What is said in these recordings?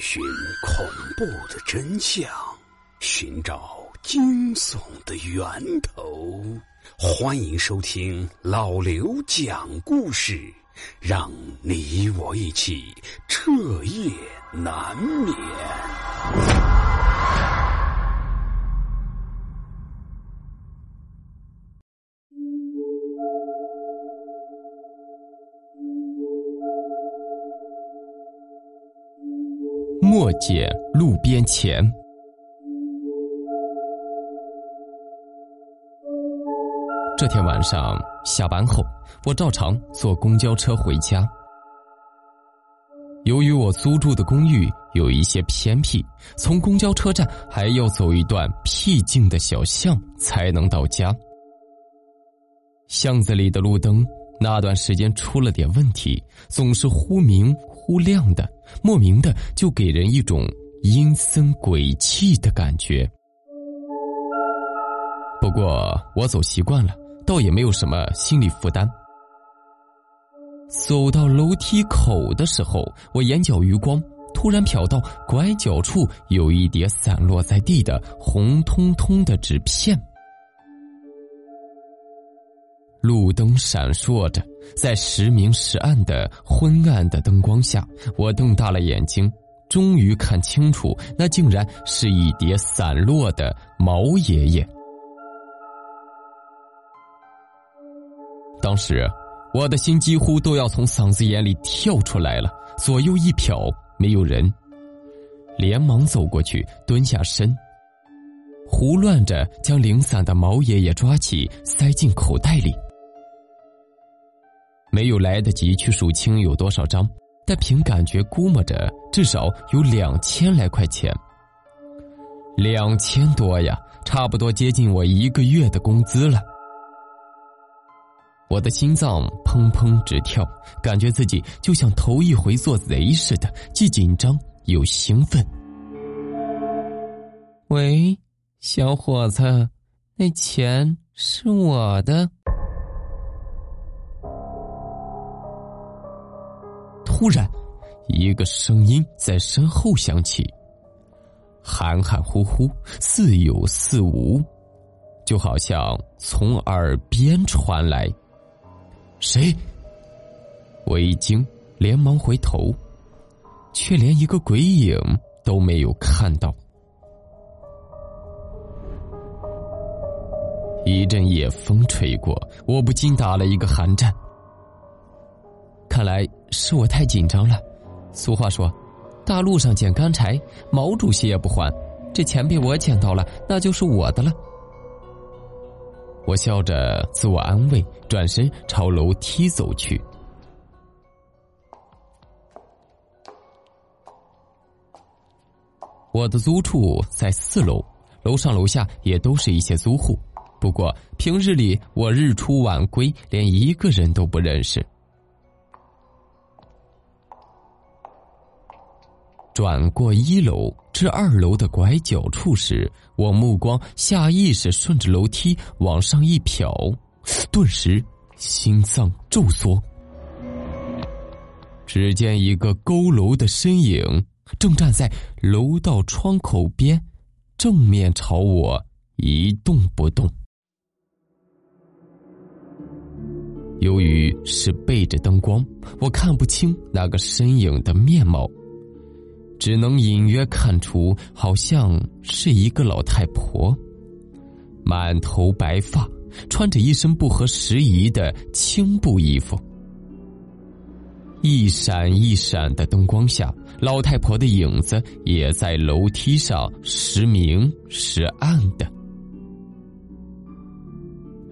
寻恐怖的真相，寻找惊悚的源头。欢迎收听老刘讲故事，让你我一起彻夜难眠。莫姐路边钱。这天晚上下班后，我照常坐公交车回家。由于我租住的公寓有一些偏僻，从公交车站还要走一段僻静的小巷才能到家。巷子里的路灯那段时间出了点问题，总是忽明。忽亮的，莫名的就给人一种阴森鬼气的感觉。不过我走习惯了，倒也没有什么心理负担。走到楼梯口的时候，我眼角余光突然瞟到拐角处有一叠散落在地的红彤彤的纸片。路灯闪烁着，在时明时暗的昏暗的灯光下，我瞪大了眼睛，终于看清楚，那竟然是一叠散落的毛爷爷。当时，我的心几乎都要从嗓子眼里跳出来了。左右一瞟，没有人，连忙走过去，蹲下身，胡乱着将零散的毛爷爷抓起，塞进口袋里。没有来得及去数清有多少张，但凭感觉估摸着至少有两千来块钱。两千多呀，差不多接近我一个月的工资了。我的心脏砰砰直跳，感觉自己就像头一回做贼似的，既紧张又兴奋。喂，小伙子，那钱是我的。突然，一个声音在身后响起，含含糊糊，似有似无，就好像从耳边传来。谁？我一惊，连忙回头，却连一个鬼影都没有看到。一阵夜风吹过，我不禁打了一个寒战。看来是我太紧张了。俗话说：“大路上捡干柴，毛主席也不还。”这钱被我捡到了，那就是我的了。我笑着自我安慰，转身朝楼梯走去。我的租处在四楼，楼上楼下也都是一些租户。不过平日里我日出晚归，连一个人都不认识。转过一楼至二楼的拐角处时，我目光下意识顺着楼梯往上一瞟，顿时心脏骤缩。只见一个佝偻的身影正站在楼道窗口边，正面朝我一动不动。由于是背着灯光，我看不清那个身影的面貌。只能隐约看出，好像是一个老太婆，满头白发，穿着一身不合时宜的青布衣服。一闪一闪的灯光下，老太婆的影子也在楼梯上时明时暗的。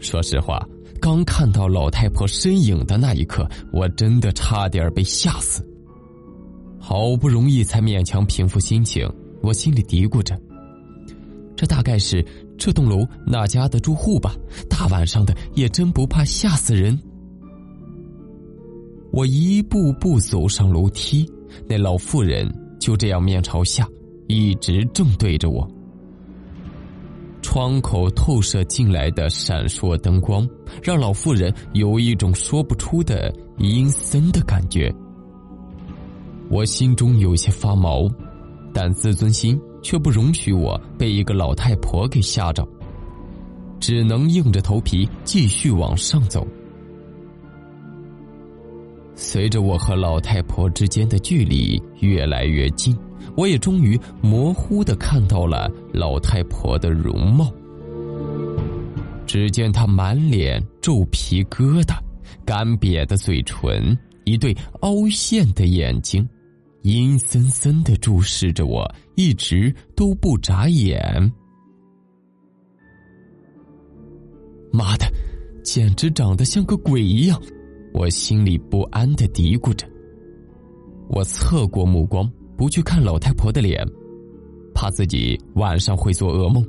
说实话，刚看到老太婆身影的那一刻，我真的差点被吓死。好不容易才勉强平复心情，我心里嘀咕着：“这大概是这栋楼那家的住户吧？大晚上的也真不怕吓死人。”我一步步走上楼梯，那老妇人就这样面朝下，一直正对着我。窗口透射进来的闪烁灯光，让老妇人有一种说不出的阴森的感觉。我心中有些发毛，但自尊心却不容许我被一个老太婆给吓着，只能硬着头皮继续往上走。随着我和老太婆之间的距离越来越近，我也终于模糊的看到了老太婆的容貌。只见她满脸皱皮疙瘩，干瘪的嘴唇，一对凹陷的眼睛。阴森森的注视着我，一直都不眨眼。妈的，简直长得像个鬼一样！我心里不安的嘀咕着。我侧过目光，不去看老太婆的脸，怕自己晚上会做噩梦。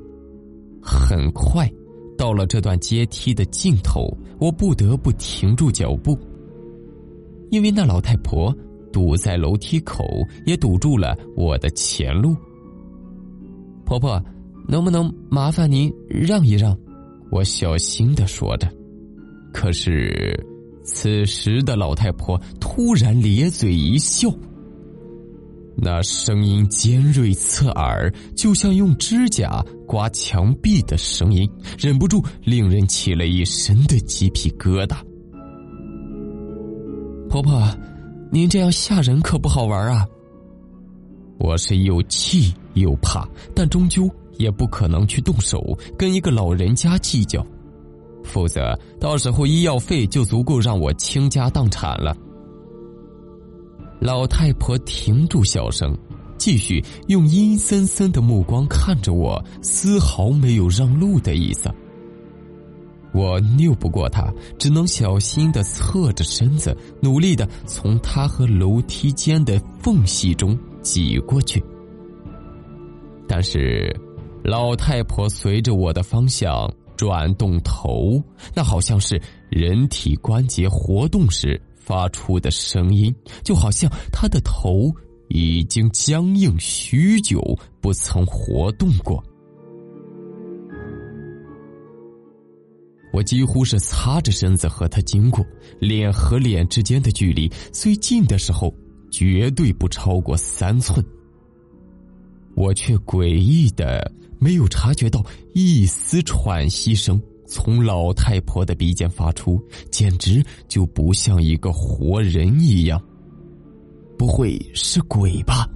很快，到了这段阶梯的尽头，我不得不停住脚步，因为那老太婆。堵在楼梯口，也堵住了我的前路。婆婆，能不能麻烦您让一让？我小心的说着。可是，此时的老太婆突然咧嘴一笑，那声音尖锐刺耳，就像用指甲刮墙壁的声音，忍不住令人起了一身的鸡皮疙瘩。婆婆。您这样吓人可不好玩啊！我是又气又怕，但终究也不可能去动手跟一个老人家计较，否则到时候医药费就足够让我倾家荡产了。老太婆停住笑声，继续用阴森森的目光看着我，丝毫没有让路的意思。我拗不过他，只能小心的侧着身子，努力的从他和楼梯间的缝隙中挤过去。但是，老太婆随着我的方向转动头，那好像是人体关节活动时发出的声音，就好像她的头已经僵硬许久，不曾活动过。我几乎是擦着身子和他经过，脸和脸之间的距离最近的时候，绝对不超过三寸。我却诡异的没有察觉到一丝喘息声从老太婆的鼻尖发出，简直就不像一个活人一样。不会是鬼吧？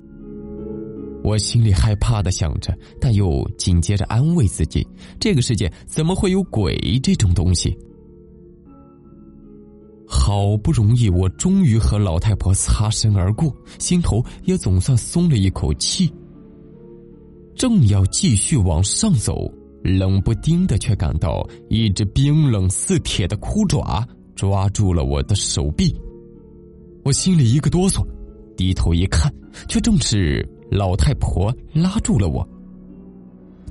我心里害怕的想着，但又紧接着安慰自己：这个世界怎么会有鬼这种东西？好不容易，我终于和老太婆擦身而过，心头也总算松了一口气。正要继续往上走，冷不丁的却感到一只冰冷似铁的枯爪抓住了我的手臂，我心里一个哆嗦，低头一看，却正是。老太婆拉住了我，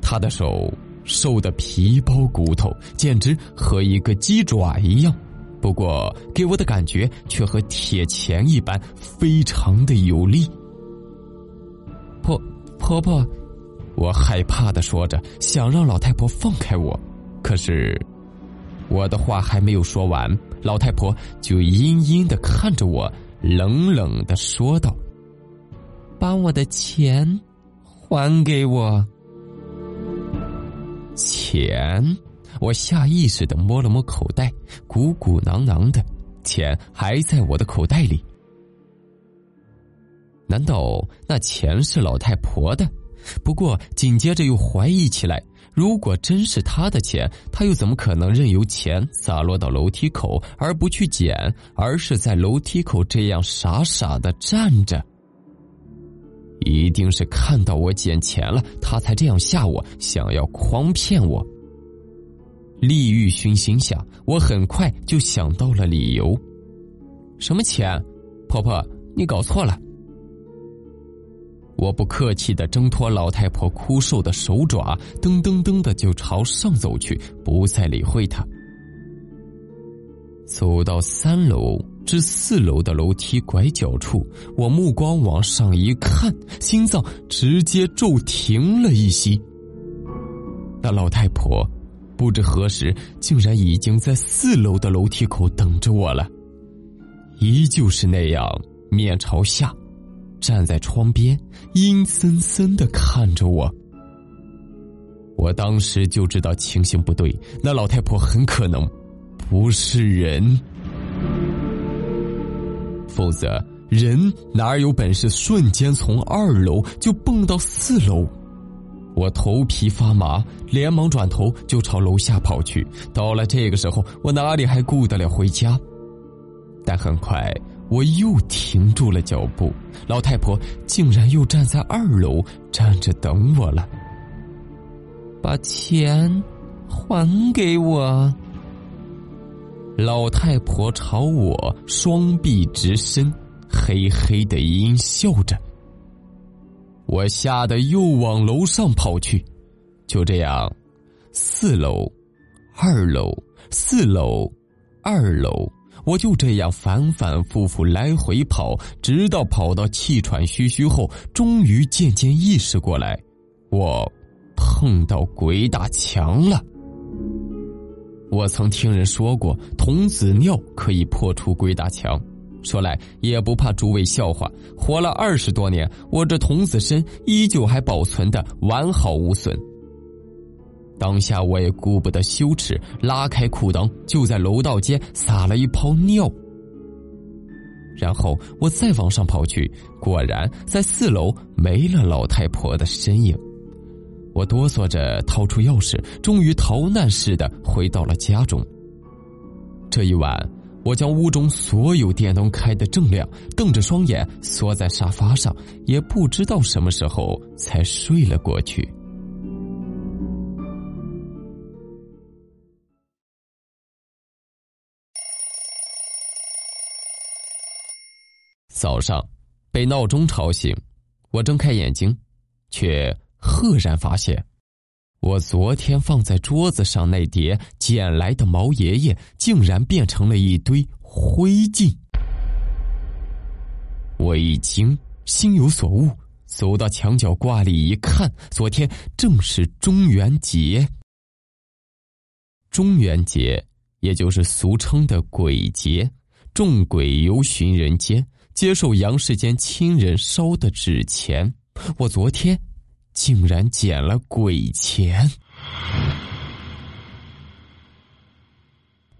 她的手瘦的皮包骨头，简直和一个鸡爪一样，不过给我的感觉却和铁钳一般，非常的有力。婆婆婆，我害怕的说着，想让老太婆放开我，可是我的话还没有说完，老太婆就阴阴的看着我，冷冷的说道。把我的钱还给我！钱，我下意识的摸了摸口袋，鼓鼓囊囊的，钱还在我的口袋里。难道那钱是老太婆的？不过紧接着又怀疑起来：如果真是她的钱，她又怎么可能任由钱洒落到楼梯口而不去捡，而是在楼梯口这样傻傻的站着？一定是看到我捡钱了，他才这样吓我，想要诓骗我。利欲熏心下，我很快就想到了理由。什么钱？婆婆，你搞错了。我不客气的挣脱老太婆枯瘦的手爪，噔噔噔的就朝上走去，不再理会她。走到三楼至四楼的楼梯拐角处，我目光往上一看，心脏直接骤停了一息。那老太婆不知何时竟然已经在四楼的楼梯口等着我了，依旧是那样面朝下，站在窗边，阴森森的看着我。我当时就知道情形不对，那老太婆很可能不是人，否则人哪有本事瞬间从二楼就蹦到四楼？我头皮发麻，连忙转头就朝楼下跑去。到了这个时候，我哪里还顾得了回家？但很快我又停住了脚步，老太婆竟然又站在二楼站着等我了。把钱还给我！老太婆朝我双臂直伸，嘿嘿的阴笑着。我吓得又往楼上跑去，就这样，四楼、二楼、四楼、二楼，我就这样反反复复来回跑，直到跑到气喘吁吁后，终于渐渐意识过来，我碰到鬼打墙了。我曾听人说过，童子尿可以破除鬼打墙。说来也不怕诸位笑话，活了二十多年，我这童子身依旧还保存的完好无损。当下我也顾不得羞耻，拉开裤裆就在楼道间撒了一泡尿，然后我再往上跑去，果然在四楼没了老太婆的身影。我哆嗦着掏出钥匙，终于逃难似的回到了家中。这一晚。我将屋中所有电灯开得正亮，瞪着双眼缩在沙发上，也不知道什么时候才睡了过去。早上被闹钟吵醒，我睁开眼睛，却赫然发现。我昨天放在桌子上那叠捡来的毛爷爷，竟然变成了一堆灰烬。我一惊，心有所悟，走到墙角挂里一看，昨天正是中元节。中元节，也就是俗称的鬼节，众鬼游巡人间，接受阳世间亲人烧的纸钱。我昨天。竟然捡了鬼钱！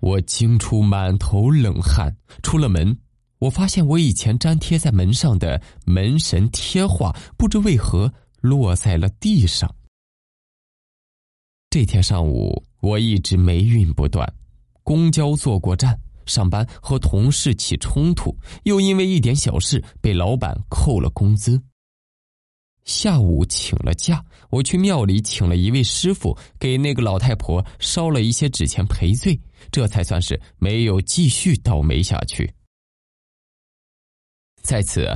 我惊出满头冷汗，出了门，我发现我以前粘贴在门上的门神贴画，不知为何落在了地上。这天上午，我一直霉运不断，公交坐过站，上班和同事起冲突，又因为一点小事被老板扣了工资。下午请了假，我去庙里请了一位师傅，给那个老太婆烧了一些纸钱赔罪，这才算是没有继续倒霉下去。在此，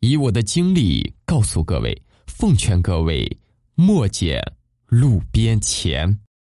以我的经历告诉各位，奉劝各位莫捡路边钱。